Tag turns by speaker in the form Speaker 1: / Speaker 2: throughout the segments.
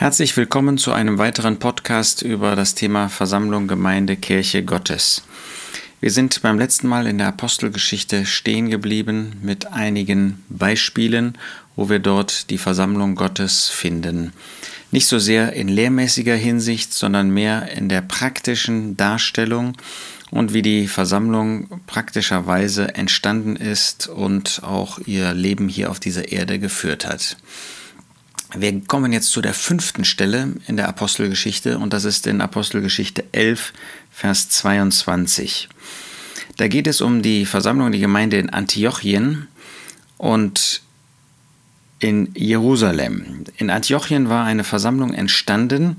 Speaker 1: Herzlich willkommen zu einem weiteren Podcast über das Thema Versammlung, Gemeinde, Kirche Gottes. Wir sind beim letzten Mal in der Apostelgeschichte stehen geblieben mit einigen Beispielen, wo wir dort die Versammlung Gottes finden. Nicht so sehr in lehrmäßiger Hinsicht, sondern mehr in der praktischen Darstellung und wie die Versammlung praktischerweise entstanden ist und auch ihr Leben hier auf dieser Erde geführt hat. Wir kommen jetzt zu der fünften Stelle in der Apostelgeschichte und das ist in Apostelgeschichte 11, Vers 22. Da geht es um die Versammlung, die Gemeinde in Antiochien und in Jerusalem. In Antiochien war eine Versammlung entstanden,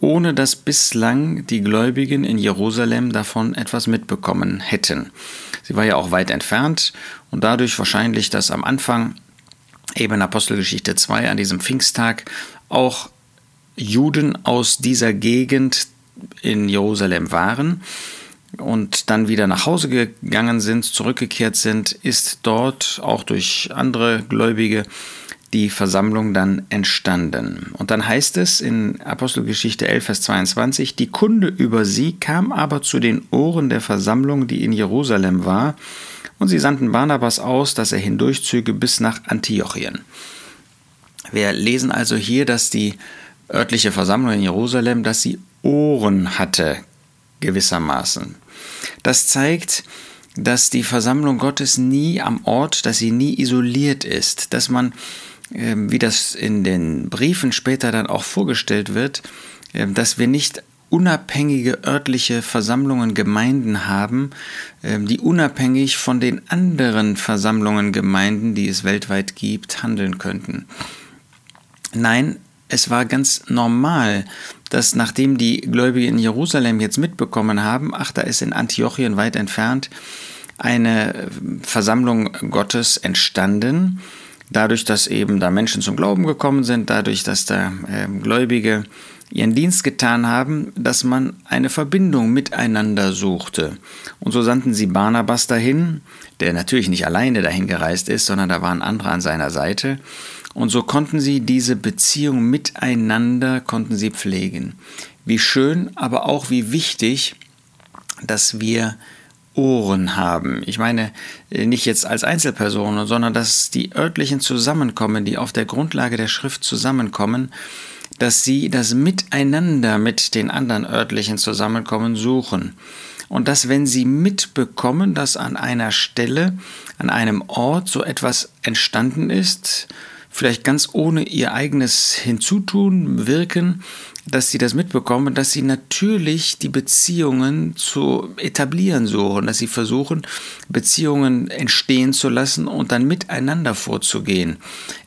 Speaker 1: ohne dass bislang die Gläubigen in Jerusalem davon etwas mitbekommen hätten. Sie war ja auch weit entfernt und dadurch wahrscheinlich, dass am Anfang eben Apostelgeschichte 2 an diesem Pfingsttag auch Juden aus dieser Gegend in Jerusalem waren und dann wieder nach Hause gegangen sind, zurückgekehrt sind, ist dort auch durch andere Gläubige die Versammlung dann entstanden. Und dann heißt es in Apostelgeschichte 11, Vers 22, die Kunde über sie kam aber zu den Ohren der Versammlung, die in Jerusalem war, und sie sandten Barnabas aus, dass er hindurchzüge bis nach Antiochien. Wir lesen also hier, dass die örtliche Versammlung in Jerusalem, dass sie Ohren hatte, gewissermaßen. Das zeigt, dass die Versammlung Gottes nie am Ort, dass sie nie isoliert ist, dass man, ähm, wie das in den Briefen später dann auch vorgestellt wird, ähm, dass wir nicht unabhängige örtliche Versammlungen, Gemeinden haben, ähm, die unabhängig von den anderen Versammlungen, Gemeinden, die es weltweit gibt, handeln könnten. Nein, es war ganz normal, dass nachdem die Gläubigen in Jerusalem jetzt mitbekommen haben, ach, da ist in Antiochien weit entfernt eine Versammlung Gottes entstanden, dadurch, dass eben da Menschen zum Glauben gekommen sind, dadurch, dass da äh, Gläubige ihren Dienst getan haben, dass man eine Verbindung miteinander suchte. Und so sandten sie Barnabas dahin, der natürlich nicht alleine dahin gereist ist, sondern da waren andere an seiner Seite. Und so konnten sie diese Beziehung miteinander, konnten sie pflegen. Wie schön, aber auch wie wichtig, dass wir Ohren haben. Ich meine nicht jetzt als Einzelpersonen, sondern dass die örtlichen zusammenkommen, die auf der Grundlage der Schrift zusammenkommen dass sie das Miteinander mit den anderen örtlichen Zusammenkommen suchen. Und dass, wenn sie mitbekommen, dass an einer Stelle, an einem Ort so etwas entstanden ist, vielleicht ganz ohne ihr eigenes Hinzutun, Wirken, dass sie das mitbekommen, dass sie natürlich die Beziehungen zu etablieren suchen, dass sie versuchen, Beziehungen entstehen zu lassen und dann miteinander vorzugehen.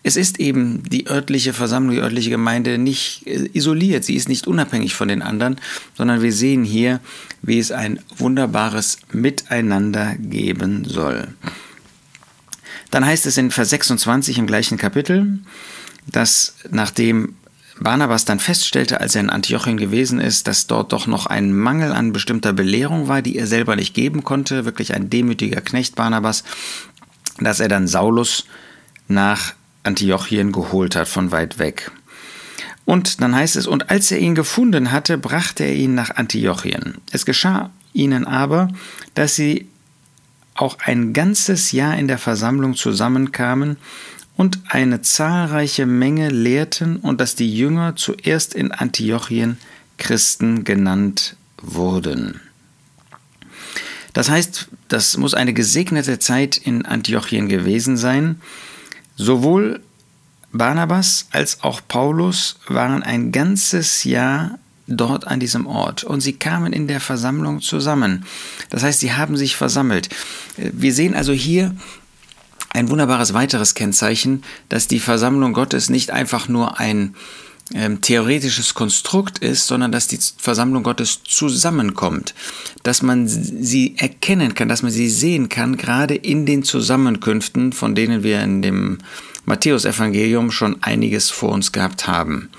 Speaker 1: Es ist eben die örtliche Versammlung, die örtliche Gemeinde nicht äh, isoliert, sie ist nicht unabhängig von den anderen, sondern wir sehen hier, wie es ein wunderbares Miteinander geben soll. Dann heißt es in Vers 26 im gleichen Kapitel, dass nachdem Barnabas dann feststellte, als er in Antiochien gewesen ist, dass dort doch noch ein Mangel an bestimmter Belehrung war, die er selber nicht geben konnte, wirklich ein demütiger Knecht Barnabas, dass er dann Saulus nach Antiochien geholt hat von weit weg. Und dann heißt es, und als er ihn gefunden hatte, brachte er ihn nach Antiochien. Es geschah ihnen aber, dass sie auch ein ganzes Jahr in der Versammlung zusammenkamen und eine zahlreiche Menge lehrten und dass die Jünger zuerst in Antiochien Christen genannt wurden. Das heißt, das muss eine gesegnete Zeit in Antiochien gewesen sein. Sowohl Barnabas als auch Paulus waren ein ganzes Jahr dort an diesem Ort und sie kamen in der Versammlung zusammen. Das heißt, sie haben sich versammelt. Wir sehen also hier ein wunderbares weiteres Kennzeichen, dass die Versammlung Gottes nicht einfach nur ein ähm, theoretisches Konstrukt ist, sondern dass die Versammlung Gottes zusammenkommt, dass man sie erkennen kann, dass man sie sehen kann, gerade in den Zusammenkünften, von denen wir in dem Matthäusevangelium schon einiges vor uns gehabt haben.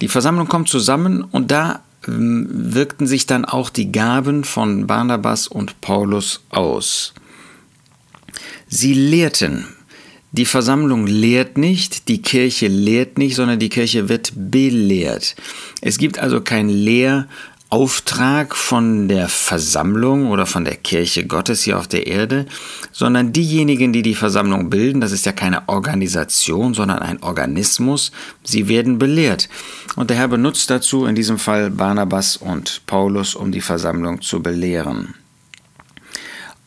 Speaker 1: Die Versammlung kommt zusammen und da ähm, wirkten sich dann auch die Gaben von Barnabas und Paulus aus. Sie lehrten. Die Versammlung lehrt nicht, die Kirche lehrt nicht, sondern die Kirche wird belehrt. Es gibt also kein Lehrauftrag von der Versammlung oder von der Kirche Gottes hier auf der Erde, sondern diejenigen, die die Versammlung bilden, das ist ja keine Organisation, sondern ein Organismus, sie werden belehrt. Und der Herr benutzt dazu in diesem Fall Barnabas und Paulus, um die Versammlung zu belehren.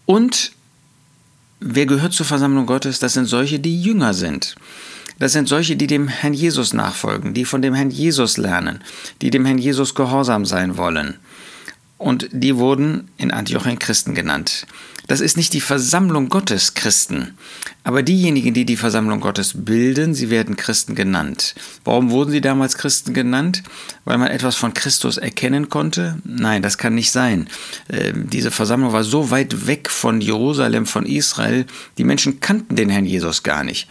Speaker 1: Und Wer gehört zur Versammlung Gottes? Das sind solche, die Jünger sind. Das sind solche, die dem Herrn Jesus nachfolgen, die von dem Herrn Jesus lernen, die dem Herrn Jesus gehorsam sein wollen. Und die wurden in Antiochien Christen genannt. Das ist nicht die Versammlung Gottes Christen, aber diejenigen, die die Versammlung Gottes bilden, sie werden Christen genannt. Warum wurden sie damals Christen genannt? Weil man etwas von Christus erkennen konnte? Nein, das kann nicht sein. Ähm, diese Versammlung war so weit weg von Jerusalem, von Israel, die Menschen kannten den Herrn Jesus gar nicht.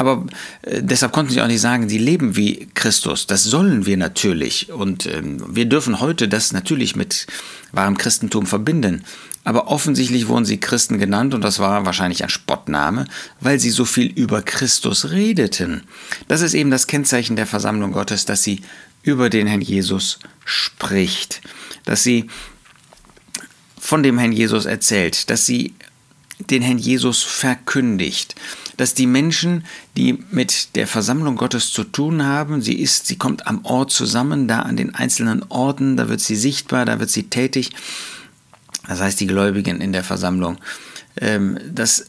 Speaker 1: Aber äh, deshalb konnten sie auch nicht sagen, sie leben wie Christus. Das sollen wir natürlich. Und ähm, wir dürfen heute das natürlich mit wahrem Christentum verbinden. Aber offensichtlich wurden sie Christen genannt und das war wahrscheinlich ein Spottname, weil sie so viel über Christus redeten. Das ist eben das Kennzeichen der Versammlung Gottes, dass sie über den Herrn Jesus spricht, dass sie von dem Herrn Jesus erzählt, dass sie den Herrn Jesus verkündigt, dass die Menschen, die mit der Versammlung Gottes zu tun haben, sie ist, sie kommt am Ort zusammen, da an den einzelnen Orten, da wird sie sichtbar, da wird sie tätig das heißt die Gläubigen in der Versammlung, ähm, dass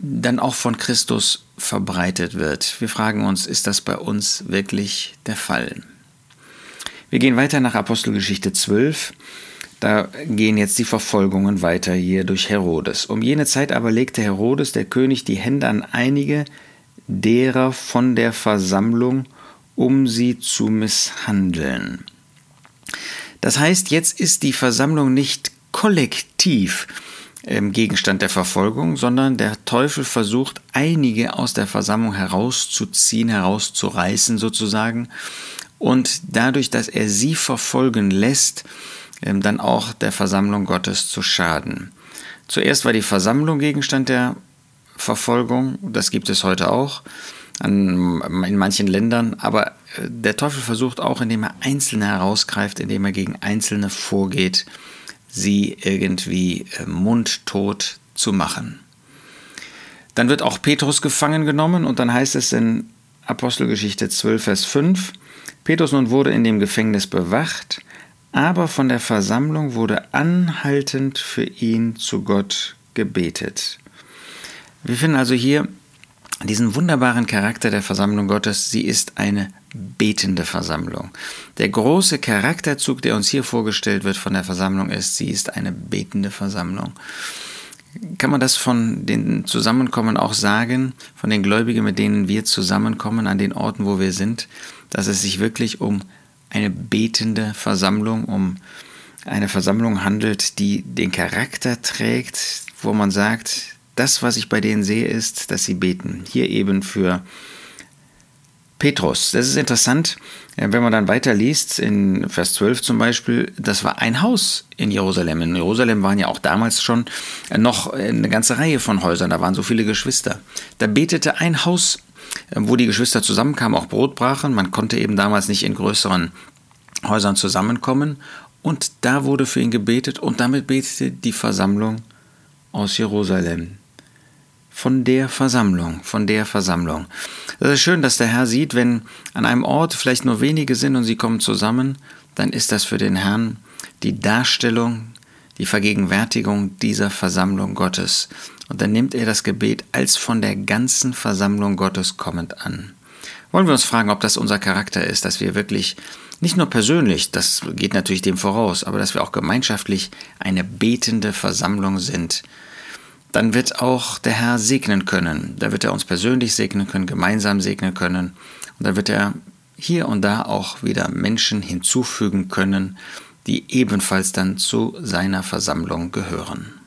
Speaker 1: dann auch von Christus verbreitet wird. Wir fragen uns, ist das bei uns wirklich der Fall? Wir gehen weiter nach Apostelgeschichte 12. Da gehen jetzt die Verfolgungen weiter hier durch Herodes. Um jene Zeit aber legte Herodes, der König, die Hände an einige derer von der Versammlung, um sie zu misshandeln. Das heißt, jetzt ist die Versammlung nicht kollektiv ähm, Gegenstand der Verfolgung, sondern der Teufel versucht, einige aus der Versammlung herauszuziehen, herauszureißen sozusagen und dadurch, dass er sie verfolgen lässt, dann auch der Versammlung Gottes zu schaden. Zuerst war die Versammlung Gegenstand der Verfolgung, das gibt es heute auch in manchen Ländern, aber äh, der Teufel versucht auch, indem er Einzelne herausgreift, indem er gegen Einzelne vorgeht, sie irgendwie äh, mundtot zu machen. Dann wird auch Petrus gefangen genommen und dann heißt es in Apostelgeschichte 12, Vers 5, Petrus nun wurde in dem Gefängnis bewacht, aber von der Versammlung wurde anhaltend für ihn zu Gott gebetet. Wir finden also hier diesen wunderbaren Charakter der Versammlung Gottes. Sie ist eine betende Versammlung. Der große Charakterzug, der uns hier vorgestellt wird von der Versammlung, ist, sie ist eine betende Versammlung. Kann man das von den Zusammenkommen auch sagen, von den Gläubigen, mit denen wir zusammenkommen, an den Orten, wo wir sind, dass es sich wirklich um eine betende Versammlung, um eine Versammlung handelt, die den Charakter trägt, wo man sagt, das, was ich bei denen sehe, ist, dass sie beten. Hier eben für Petrus. Das ist interessant, äh, wenn man dann weiterliest, in Vers 12 zum Beispiel, das war ein Haus in Jerusalem. In Jerusalem waren ja auch damals schon noch eine ganze Reihe von Häusern, da waren so viele Geschwister. Da betete ein Haus, wo die Geschwister zusammenkamen, auch Brot brachen. Man konnte eben damals nicht in größeren Häusern zusammenkommen. Und da wurde für ihn gebetet und damit betete die Versammlung aus Jerusalem von der Versammlung, von der Versammlung. Es ist schön, dass der Herr sieht, wenn an einem Ort vielleicht nur wenige sind und sie kommen zusammen, dann ist das für den Herrn die Darstellung, die Vergegenwärtigung dieser Versammlung Gottes. Und dann nimmt er das Gebet als von der ganzen Versammlung Gottes kommend an. Wollen wir uns fragen, ob das unser Charakter ist, dass wir wirklich nicht nur persönlich, das geht natürlich dem voraus, aber dass wir auch gemeinschaftlich eine betende Versammlung sind, dann wird auch der Herr segnen können. Da wird er uns persönlich segnen können, gemeinsam segnen können. Und da wird er hier und da auch wieder Menschen hinzufügen können, die ebenfalls dann zu seiner Versammlung gehören.